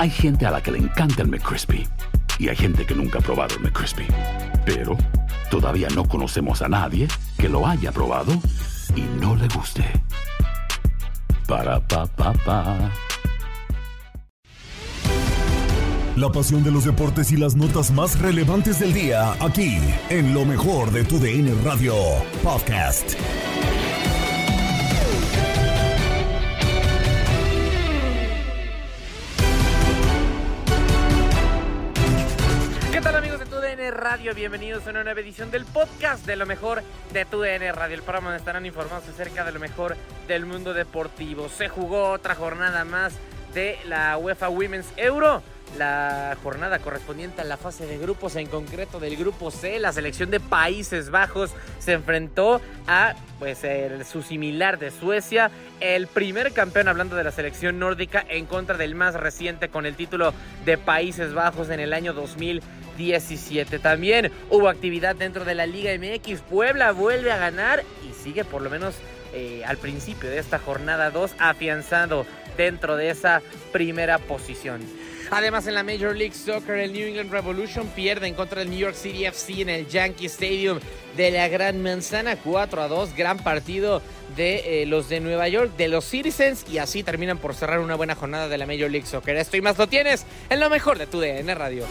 Hay gente a la que le encanta el McCrispy y hay gente que nunca ha probado el McCrispy. Pero todavía no conocemos a nadie que lo haya probado y no le guste. Para pa pa pa. La pasión de los deportes y las notas más relevantes del día, aquí, en lo mejor de tu DN Radio Podcast. Bienvenidos a una nueva edición del podcast de lo mejor de TUDN Radio, el programa donde estarán informados acerca de lo mejor del mundo deportivo. Se jugó otra jornada más de la UEFA Women's Euro. La jornada correspondiente a la fase de grupos, en concreto del grupo C, la selección de Países Bajos se enfrentó a pues su similar de Suecia, el primer campeón hablando de la selección nórdica en contra del más reciente con el título de Países Bajos en el año 2017. También hubo actividad dentro de la Liga MX, Puebla vuelve a ganar y sigue por lo menos eh, al principio de esta jornada 2 afianzado dentro de esa primera posición. Además, en la Major League Soccer, el New England Revolution pierde en contra del New York City FC en el Yankee Stadium de la Gran Manzana 4 a 2. Gran partido de eh, los de Nueva York, de los Citizens, y así terminan por cerrar una buena jornada de la Major League Soccer. Esto y más lo tienes en lo mejor de tu DN Radio.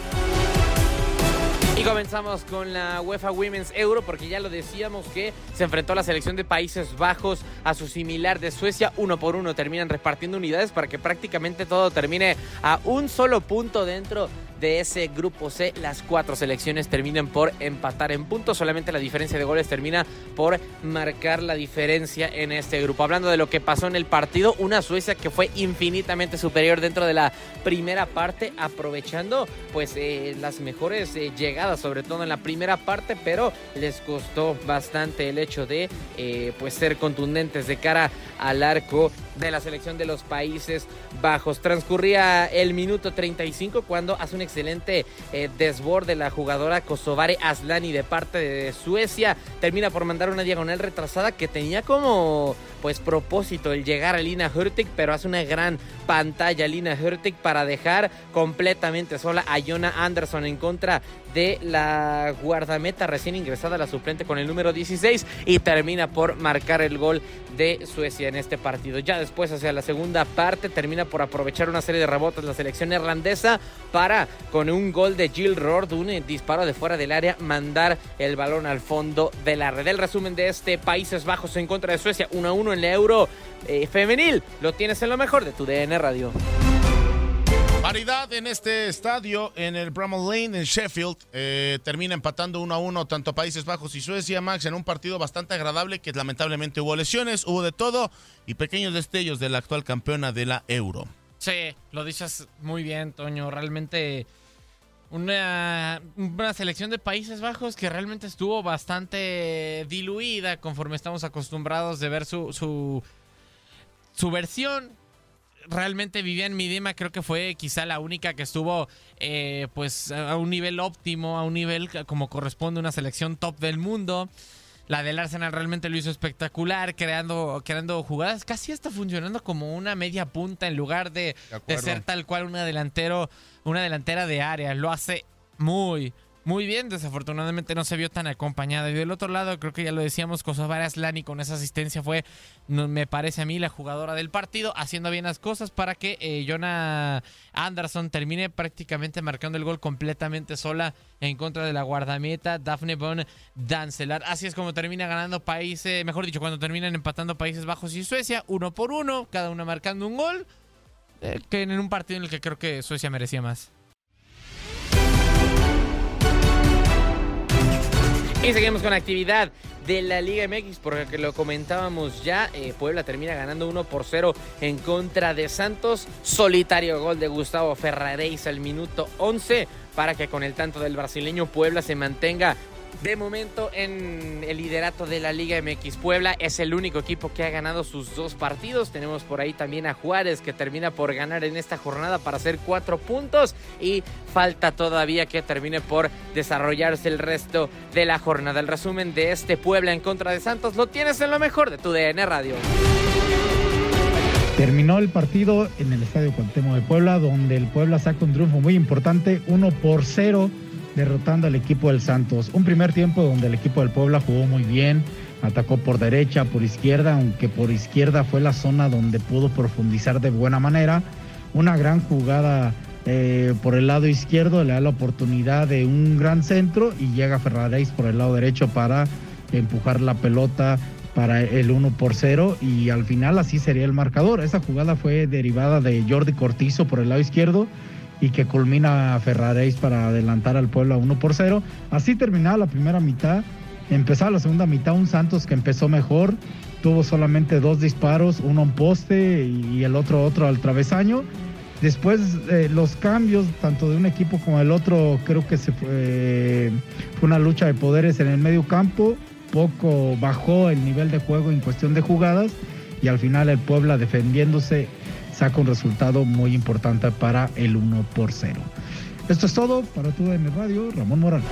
Y comenzamos con la UEFA Women's Euro porque ya lo decíamos que se enfrentó la selección de Países Bajos a su similar de Suecia. Uno por uno terminan repartiendo unidades para que prácticamente todo termine a un solo punto dentro de ese grupo C. Las cuatro selecciones terminan por empatar en puntos. Solamente la diferencia de goles termina por marcar la diferencia en este grupo. Hablando de lo que pasó en el partido, una Suecia que fue infinitamente superior dentro de la primera parte, aprovechando pues eh, las mejores eh, llegadas, sobre todo en la primera parte, pero les costó bastante el hecho de eh, pues ser contundentes de cara al arco de la selección de los Países Bajos. Transcurría el minuto 35 cuando hace un excelente eh, desborde la jugadora Kosovare Aslani de parte de Suecia. Termina por mandar una diagonal retrasada que tenía como pues propósito el llegar a Lina Hurtig, pero hace una gran pantalla Lina Hurtig para dejar completamente sola a Jonah Anderson en contra de la guardameta recién ingresada, la suplente con el número 16 y termina por marcar el gol de Suecia en este partido. Ya después hacia la segunda parte termina por aprovechar una serie de rebotes la selección irlandesa para con un gol de Jill Rord, un eh, disparo de fuera del área, mandar el balón al fondo de la red. El resumen de este Países Bajos en contra de Suecia 1 a 1 en la Euro eh, femenil. Lo tienes en lo mejor de tu DN Radio. Paridad en este estadio, en el Bramall Lane, en Sheffield. Eh, termina empatando uno a uno tanto Países Bajos y Suecia, Max, en un partido bastante agradable que lamentablemente hubo lesiones, hubo de todo y pequeños destellos de la actual campeona de la Euro. Sí, lo dices muy bien, Toño. Realmente una, una selección de Países Bajos que realmente estuvo bastante diluida conforme estamos acostumbrados de ver su, su, su versión. Realmente Vivian Midima creo que fue quizá la única que estuvo eh, pues a un nivel óptimo, a un nivel como corresponde a una selección top del mundo. La del Arsenal realmente lo hizo espectacular, creando, creando jugadas. Casi está funcionando como una media punta en lugar de, de ser tal cual una delantero, una delantera de área. Lo hace muy, muy bien. Desafortunadamente no se vio tan acompañada. Y del otro lado, creo que ya lo decíamos, Kosovar Aslani con esa asistencia fue, me parece a mí, la jugadora del partido, haciendo bien las cosas para que eh, Jonah Anderson termine prácticamente marcando el gol completamente sola en contra de la guardameta Daphne Von Dancelar. Así es como termina ganando países, mejor dicho, cuando terminan empatando Países Bajos y Suecia, uno por uno, cada uno marcando un gol, eh, que en un partido en el que creo que Suecia merecía más. Y seguimos con actividad de la Liga MX, porque lo comentábamos ya, eh, Puebla termina ganando 1 por 0 en contra de Santos. Solitario gol de Gustavo Ferraréis al minuto 11 para que con el tanto del brasileño Puebla se mantenga de momento en el liderato de la Liga MX Puebla es el único equipo que ha ganado sus dos partidos. Tenemos por ahí también a Juárez que termina por ganar en esta jornada para hacer cuatro puntos y falta todavía que termine por desarrollarse el resto de la jornada. El resumen de este Puebla en contra de Santos lo tienes en lo mejor de tu DN Radio. Terminó el partido en el Estadio Cuauhtémoc de Puebla, donde el Puebla saca un triunfo muy importante, 1 por 0 derrotando al equipo del Santos. Un primer tiempo donde el equipo del Puebla jugó muy bien, atacó por derecha, por izquierda, aunque por izquierda fue la zona donde pudo profundizar de buena manera. Una gran jugada eh, por el lado izquierdo le da la oportunidad de un gran centro y llega Ferraréis por el lado derecho para empujar la pelota para el 1 por 0 y al final así sería el marcador. Esa jugada fue derivada de Jordi Cortizo por el lado izquierdo y que culmina Ferraréis para adelantar al pueblo a 1 por 0. Así terminaba la primera mitad. Empezaba la segunda mitad un Santos que empezó mejor, tuvo solamente dos disparos, uno en poste y el otro otro al travesaño. Después eh, los cambios, tanto de un equipo como del otro, creo que se fue, fue una lucha de poderes en el medio campo. Poco bajó el nivel de juego en cuestión de jugadas y al final el Puebla defendiéndose saca un resultado muy importante para el 1 por 0. Esto es todo para tu en Radio, Ramón Morales.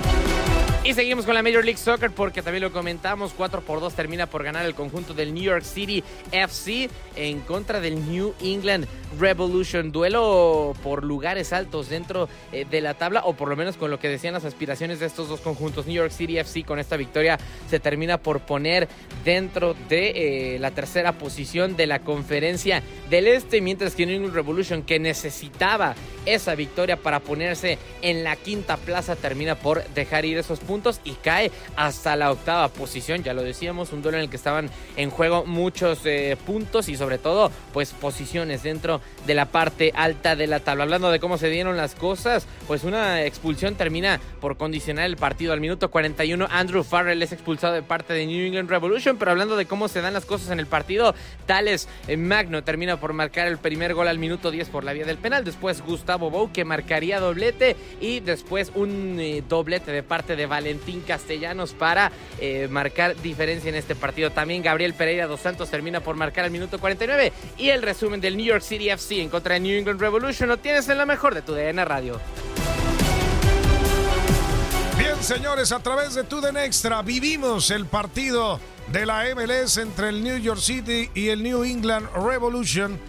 Y seguimos con la Major League Soccer porque también lo comentamos, 4 por 2 termina por ganar el conjunto del New York City FC en contra del New England Revolution. Duelo por lugares altos dentro eh, de la tabla o por lo menos con lo que decían las aspiraciones de estos dos conjuntos. New York City FC con esta victoria se termina por poner dentro de eh, la tercera posición de la conferencia del Este, mientras que New England Revolution que necesitaba esa victoria para ponerse en la quinta plaza termina por dejar ir esos puntos y cae hasta la octava posición. Ya lo decíamos, un duelo en el que estaban en juego muchos eh, puntos y sobre todo pues posiciones dentro de la parte alta de la tabla. Hablando de cómo se dieron las cosas, pues una expulsión termina por condicionar el partido. Al minuto 41 Andrew Farrell es expulsado de parte de New England Revolution, pero hablando de cómo se dan las cosas en el partido, Tales eh, Magno termina por marcar el primer gol al minuto 10 por la vía del penal. Después Gustavo Bou que marcaría doblete y después un eh, doblete de parte de Valentín Castellanos para eh, marcar diferencia en este partido. También Gabriel Pereira dos Santos termina por marcar al minuto 49 y el resumen del New York City FC en contra de New England Revolution lo tienes en la mejor de tu DN Radio. Bien, señores, a través de Tuden Extra vivimos el partido de la MLS entre el New York City y el New England Revolution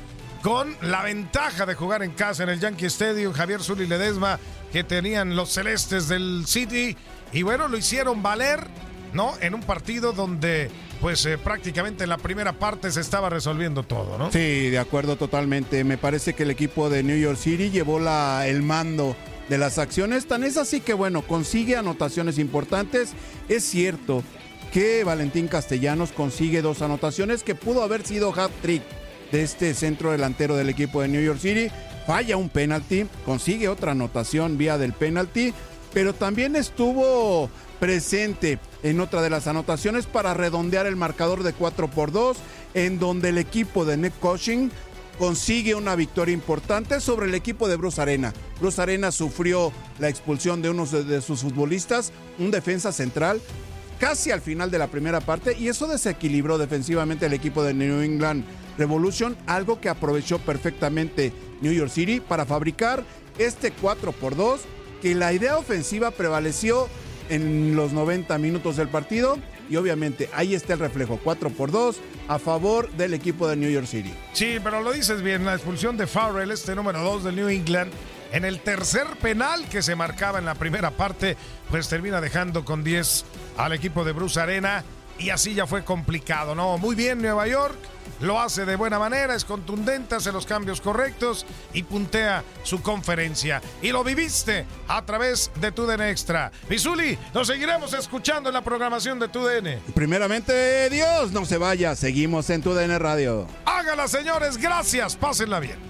con la ventaja de jugar en casa en el Yankee Stadium, Javier Zuli Ledesma, que tenían los celestes del City y bueno, lo hicieron valer, ¿no? En un partido donde pues eh, prácticamente en la primera parte se estaba resolviendo todo, ¿no? Sí, de acuerdo totalmente. Me parece que el equipo de New York City llevó la, el mando de las acciones. Tan es así que, bueno, consigue anotaciones importantes. Es cierto que Valentín Castellanos consigue dos anotaciones que pudo haber sido hat-trick de este centro delantero del equipo de New York City. Falla un penalti, consigue otra anotación vía del penalti, pero también estuvo presente en otra de las anotaciones para redondear el marcador de 4 por 2, en donde el equipo de Nick Coaching consigue una victoria importante sobre el equipo de Bruce Arena. Bruce Arena sufrió la expulsión de uno de sus futbolistas, un defensa central, casi al final de la primera parte, y eso desequilibró defensivamente el equipo de New England Revolution, algo que aprovechó perfectamente New York City para fabricar este 4x2, que la idea ofensiva prevaleció en los 90 minutos del partido y obviamente ahí está el reflejo 4 por 2 a favor del equipo de New York City. Sí, pero lo dices bien, la expulsión de Farrell, este número 2 del New England, en el tercer penal que se marcaba en la primera parte, pues termina dejando con 10 al equipo de Bruce Arena y así ya fue complicado, ¿no? Muy bien Nueva York, lo hace de buena manera, es contundente, hace los cambios correctos y puntea su conferencia. Y lo viviste a través de TUDN Extra. Misuli, nos seguiremos escuchando en la programación de TUDN. Primeramente, Dios, no se vaya, seguimos en TUDN Radio. Hágala, señores, gracias, pásenla bien.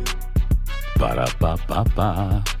Para pa pa pa.